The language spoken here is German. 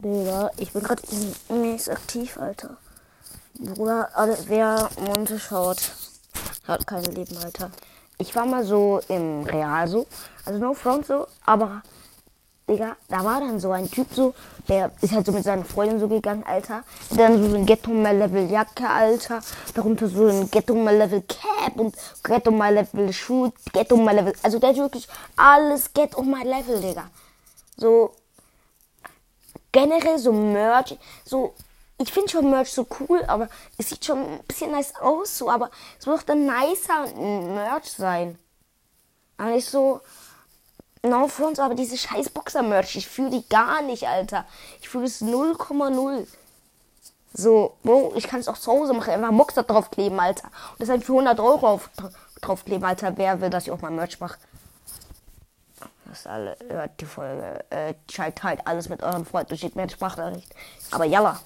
Digga, ich bin gerade mäßig aktiv, Alter. Bruder, alle, wer Monte schaut, hat kein Leben, Alter. Ich war mal so im Real so, also no front so, aber Digga, da war dann so ein Typ so, der ist halt so mit seinen Freunden so gegangen, Alter. Dann so ein Ghetto My Level Jacke, Alter. Darunter so ein Ghetto My Level Cap und Ghetto My Level Schuh, Ghetto My Level. Also der hat wirklich alles Ghetto My Level, Digga. So generell so Merch, so ich finde schon Merch so cool, aber es sieht schon ein bisschen nice aus, so, aber es muss doch dann nicer Merch sein. Aber nicht so, no front, aber diese scheiß Boxer-Merch, ich fühle die gar nicht, Alter. Ich fühle es 0,0. So, Bro, ich kann es auch zu Hause machen, einfach Boxer draufkleben, Alter. Und das halt für 100 Euro auf, draufkleben, Alter. Wer will, dass ich auch mal Merch mache? Das alle, hört die Folge. Äh, schaltet halt alles mit euren Freunden durch die Sprachnachricht. Aber jalla.